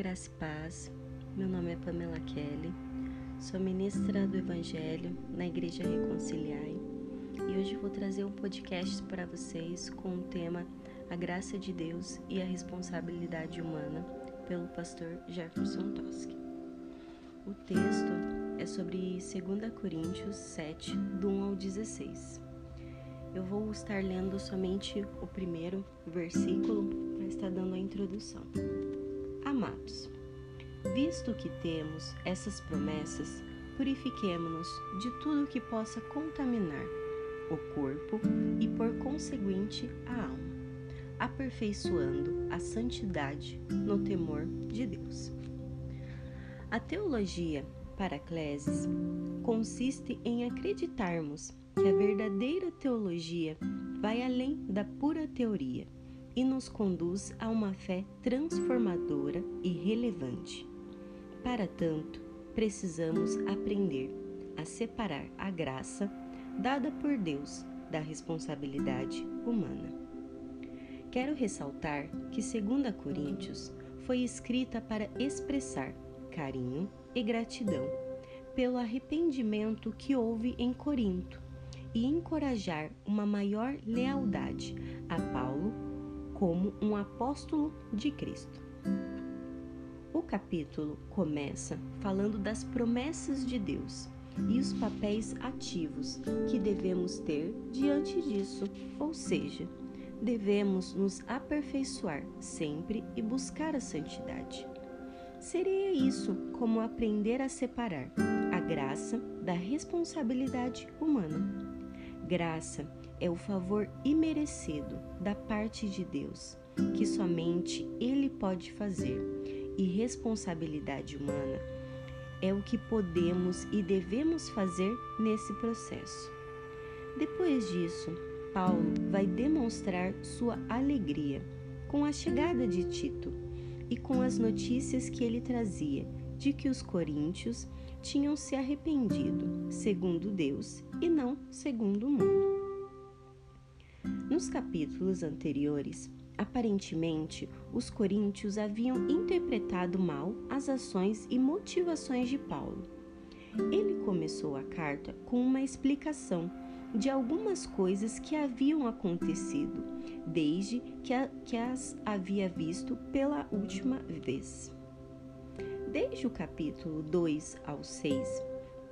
graça e paz. Meu nome é Pamela Kelly, sou ministra do Evangelho na Igreja Reconciliai e hoje vou trazer um podcast para vocês com o tema A Graça de Deus e a Responsabilidade Humana, pelo pastor Jefferson Toschi. O texto é sobre 2 Coríntios 7, do 1 ao 16. Eu vou estar lendo somente o primeiro versículo para estar dando a introdução. Amados, visto que temos essas promessas, purifiquemo-nos de tudo que possa contaminar o corpo e, por conseguinte, a alma, aperfeiçoando a santidade no temor de Deus. A teologia Paracleses consiste em acreditarmos que a verdadeira teologia vai além da pura teoria e nos conduz a uma fé transformadora e relevante. Para tanto, precisamos aprender a separar a graça dada por Deus da responsabilidade humana. Quero ressaltar que 2 Coríntios foi escrita para expressar carinho e gratidão pelo arrependimento que houve em Corinto e encorajar uma maior lealdade Paulo como um apóstolo de Cristo. O capítulo começa falando das promessas de Deus e os papéis ativos que devemos ter diante disso, ou seja, devemos nos aperfeiçoar sempre e buscar a santidade. Seria isso como aprender a separar a graça da responsabilidade humana. Graça é o favor imerecido da parte de Deus, que somente Ele pode fazer, e responsabilidade humana é o que podemos e devemos fazer nesse processo. Depois disso, Paulo vai demonstrar sua alegria com a chegada de Tito e com as notícias que ele trazia de que os coríntios tinham se arrependido, segundo Deus e não segundo o mundo. Nos capítulos anteriores, aparentemente, os coríntios haviam interpretado mal as ações e motivações de Paulo. Ele começou a carta com uma explicação de algumas coisas que haviam acontecido desde que, a, que as havia visto pela última vez. Desde o capítulo 2 ao 6,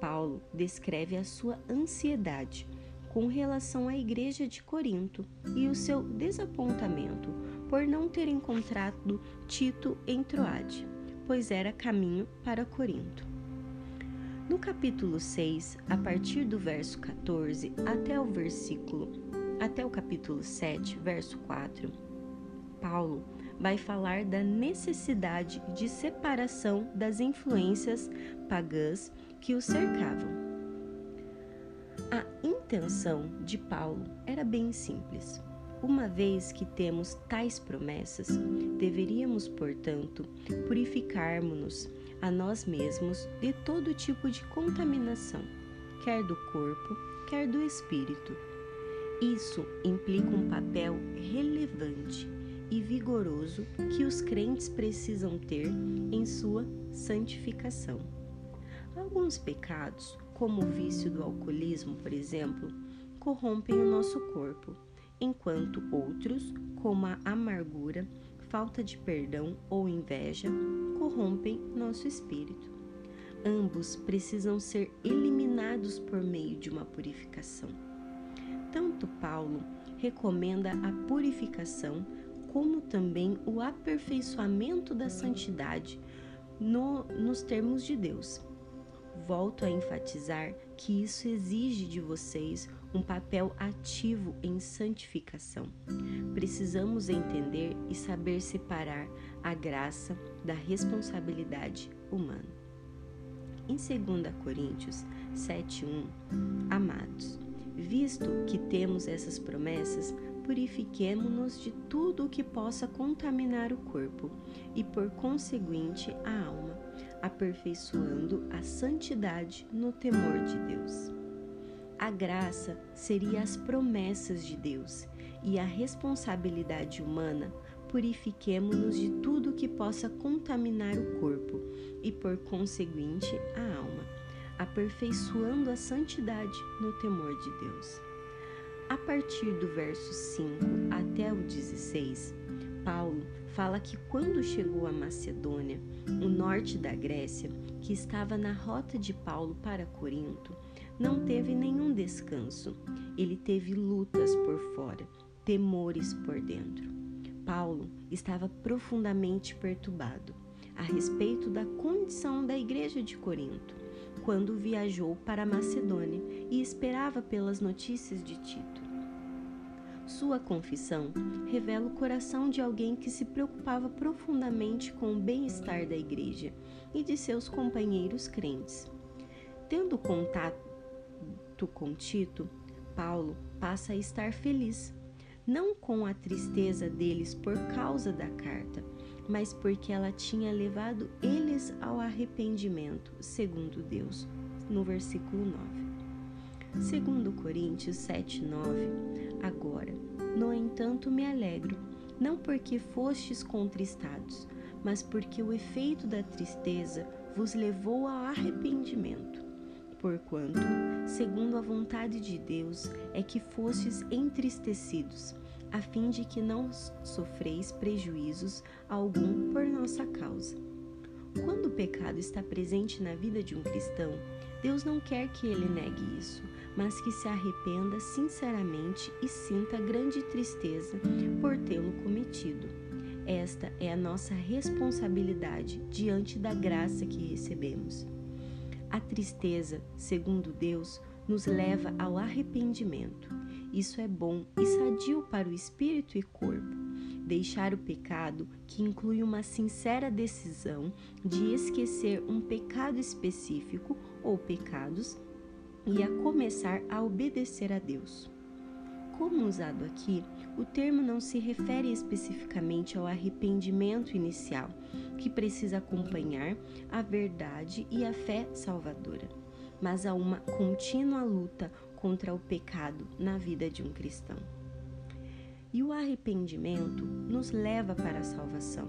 Paulo descreve a sua ansiedade com relação à igreja de Corinto e o seu desapontamento por não ter encontrado Tito em Troade, pois era caminho para Corinto. No capítulo 6, a partir do verso 14 até o versículo até o capítulo 7, verso 4, Paulo vai falar da necessidade de separação das influências pagãs que o cercavam. A intenção de Paulo era bem simples. Uma vez que temos tais promessas, deveríamos, portanto, purificarmos-nos a nós mesmos de todo tipo de contaminação, quer do corpo, quer do espírito. Isso implica um papel relevante e vigoroso que os crentes precisam ter em sua santificação. Alguns pecados, como o vício do alcoolismo, por exemplo, corrompem o nosso corpo, enquanto outros, como a amargura, falta de perdão ou inveja, corrompem nosso espírito. Ambos precisam ser eliminados por meio de uma purificação. Tanto Paulo recomenda a purificação como também o aperfeiçoamento da santidade no, nos termos de Deus. Volto a enfatizar que isso exige de vocês um papel ativo em santificação. Precisamos entender e saber separar a graça da responsabilidade humana. Em 2 Coríntios 7:1, amados, visto que temos essas promessas, purifiquemo-nos de tudo o que possa contaminar o corpo e, por conseguinte, a alma, aperfeiçoando a santidade no temor de Deus. A graça seria as promessas de Deus e a responsabilidade humana purifiquemo-nos de tudo que possa contaminar o corpo e, por conseguinte, a alma, aperfeiçoando a santidade no temor de Deus. A partir do verso 5 até o 16, Paulo fala que quando chegou a Macedônia, o norte da Grécia, que estava na rota de Paulo para Corinto, não teve nenhum descanso. Ele teve lutas por fora, temores por dentro. Paulo estava profundamente perturbado a respeito da condição da igreja de Corinto, quando viajou para Macedônia e esperava pelas notícias de Tito. Sua confissão revela o coração de alguém que se preocupava profundamente com o bem-estar da igreja e de seus companheiros crentes. Tendo contato com Tito, Paulo passa a estar feliz, não com a tristeza deles por causa da carta, mas porque ela tinha levado eles ao arrependimento, segundo Deus, no versículo 9. Segundo Coríntios 7:9, agora, no entanto, me alegro, não porque fostes contristados, mas porque o efeito da tristeza vos levou ao arrependimento. Porquanto, segundo a vontade de Deus, é que fostes entristecidos, a fim de que não sofreis prejuízos algum por nossa causa. Quando o pecado está presente na vida de um cristão, Deus não quer que ele negue isso, mas que se arrependa sinceramente e sinta grande tristeza por tê-lo cometido. Esta é a nossa responsabilidade diante da graça que recebemos. A tristeza, segundo Deus, nos leva ao arrependimento. Isso é bom e sadio para o espírito e corpo deixar o pecado, que inclui uma sincera decisão de esquecer um pecado específico ou pecados e a começar a obedecer a Deus. Como usado aqui, o termo não se refere especificamente ao arrependimento inicial, que precisa acompanhar a verdade e a fé salvadora, mas a uma contínua luta contra o pecado na vida de um cristão. E o arrependimento nos leva para a salvação.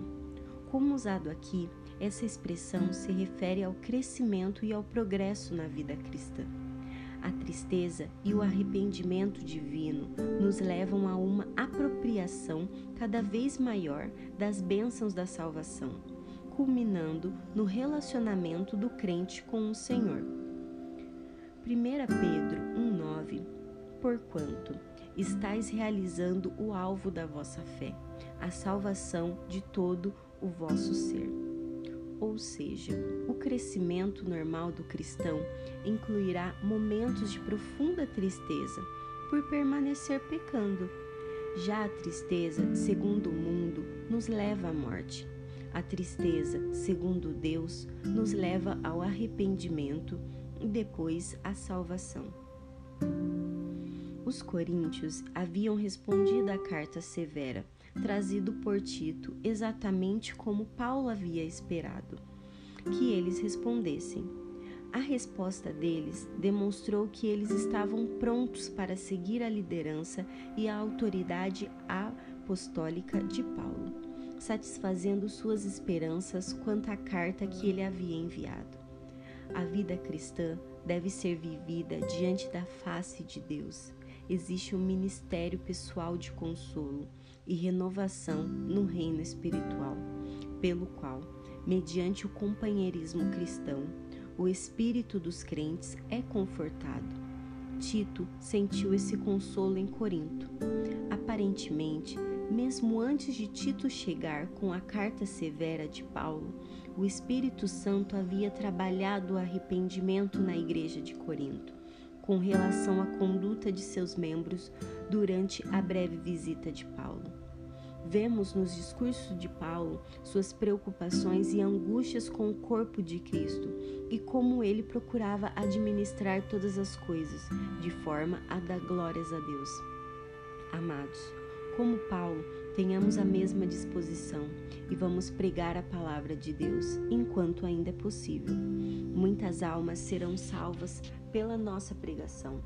Como usado aqui, essa expressão se refere ao crescimento e ao progresso na vida cristã. A tristeza e o arrependimento divino nos levam a uma apropriação cada vez maior das bênçãos da salvação, culminando no relacionamento do crente com o Senhor. 1 Pedro 1,9 Porquanto estáis realizando o alvo da vossa fé, a salvação de todo o vosso ser. Ou seja, o crescimento normal do cristão incluirá momentos de profunda tristeza por permanecer pecando. Já a tristeza, segundo o mundo, nos leva à morte. A tristeza, segundo Deus, nos leva ao arrependimento e depois à salvação. Os coríntios haviam respondido à carta severa, trazido por Tito, exatamente como Paulo havia esperado que eles respondessem. A resposta deles demonstrou que eles estavam prontos para seguir a liderança e a autoridade apostólica de Paulo, satisfazendo suas esperanças quanto à carta que ele havia enviado. A vida cristã deve ser vivida diante da face de Deus existe um ministério pessoal de consolo e renovação no reino espiritual, pelo qual, mediante o companheirismo cristão, o espírito dos crentes é confortado. Tito sentiu esse consolo em Corinto. Aparentemente, mesmo antes de Tito chegar com a carta severa de Paulo, o Espírito Santo havia trabalhado o arrependimento na igreja de Corinto com relação à conduta de seus membros durante a breve visita de Paulo. Vemos nos discursos de Paulo suas preocupações e angústias com o corpo de Cristo e como ele procurava administrar todas as coisas de forma a dar glórias a Deus. Amados, como Paulo, tenhamos a mesma disposição e vamos pregar a palavra de Deus enquanto ainda é possível. Muitas almas serão salvas pela nossa pregação.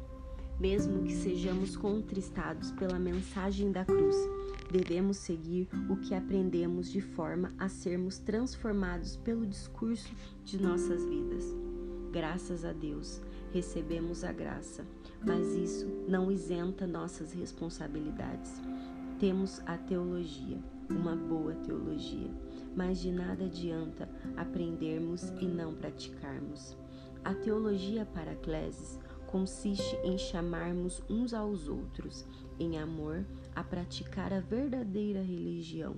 mesmo que sejamos contristados pela mensagem da cruz, devemos seguir o que aprendemos de forma a sermos transformados pelo discurso de nossas vidas. Graças a Deus, recebemos a graça, mas isso não isenta nossas responsabilidades. Temos a teologia, uma boa teologia, mas de nada adianta aprendermos e não praticarmos. A teologia paracleses consiste em chamarmos uns aos outros, em amor, a praticar a verdadeira religião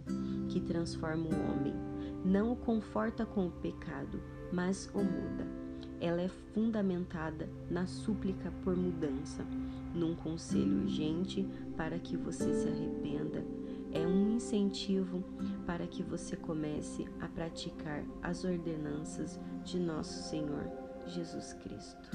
que transforma o homem. Não o conforta com o pecado, mas o muda. Ela é fundamentada na súplica por mudança, num conselho urgente para que você se arrependa. É um incentivo para que você comece a praticar as ordenanças de nosso Senhor Jesus Cristo.